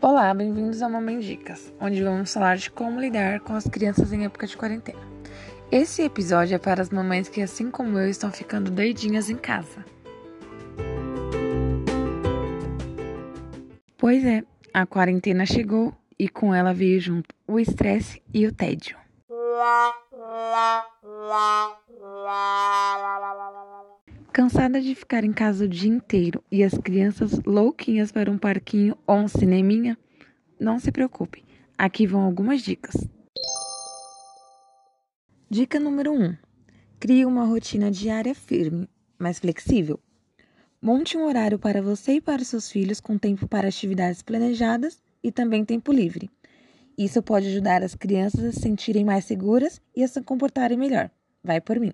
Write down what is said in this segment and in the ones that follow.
Olá, bem-vindos ao Mamãe Dicas, onde vamos falar de como lidar com as crianças em época de quarentena. Esse episódio é para as mamães que, assim como eu, estão ficando doidinhas em casa. Pois é, a quarentena chegou e com ela veio junto o estresse e o tédio. Cansada de ficar em casa o dia inteiro e as crianças louquinhas para um parquinho ou um cineminha? Não se preocupe, aqui vão algumas dicas. Dica número 1. Crie uma rotina diária firme, mas flexível. Monte um horário para você e para seus filhos com tempo para atividades planejadas e também tempo livre. Isso pode ajudar as crianças a se sentirem mais seguras e a se comportarem melhor. Vai por mim.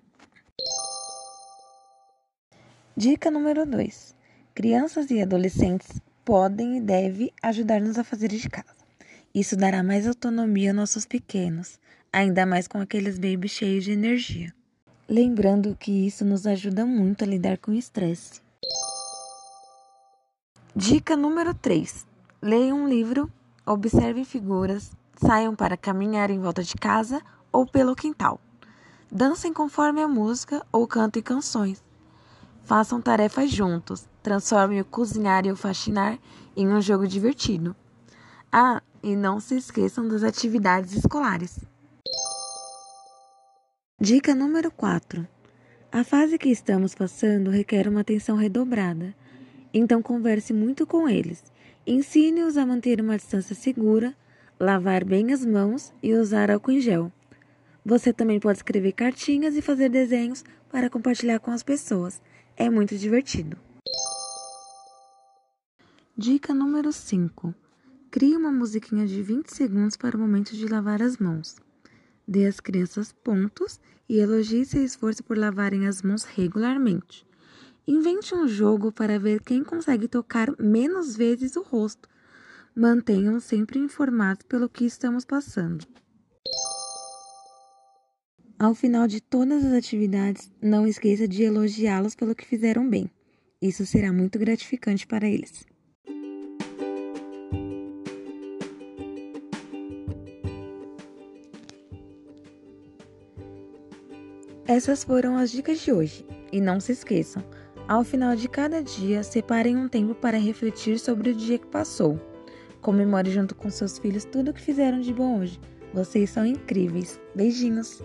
Dica número 2. Crianças e adolescentes podem e devem ajudar-nos a fazer de casa. Isso dará mais autonomia aos nossos pequenos, ainda mais com aqueles babies cheios de energia. Lembrando que isso nos ajuda muito a lidar com o estresse. Dica número 3. Leiam um livro, observem figuras, saiam para caminhar em volta de casa ou pelo quintal. Dancem conforme a música ou cantem canções. Façam tarefas juntos. Transformem o cozinhar e o faxinar em um jogo divertido. Ah, e não se esqueçam das atividades escolares. Dica número 4. A fase que estamos passando requer uma atenção redobrada. Então converse muito com eles. Ensine-os a manter uma distância segura, lavar bem as mãos e usar álcool em gel. Você também pode escrever cartinhas e fazer desenhos para compartilhar com as pessoas. É muito divertido. Dica número 5. Crie uma musiquinha de 20 segundos para o momento de lavar as mãos. Dê às crianças pontos e elogie seu esforço por lavarem as mãos regularmente. Invente um jogo para ver quem consegue tocar menos vezes o rosto. Mantenham sempre informados pelo que estamos passando. Ao final de todas as atividades, não esqueça de elogiá-los pelo que fizeram bem. Isso será muito gratificante para eles. Essas foram as dicas de hoje. E não se esqueçam, ao final de cada dia, separem um tempo para refletir sobre o dia que passou. Comemore junto com seus filhos tudo o que fizeram de bom hoje. Vocês são incríveis. Beijinhos!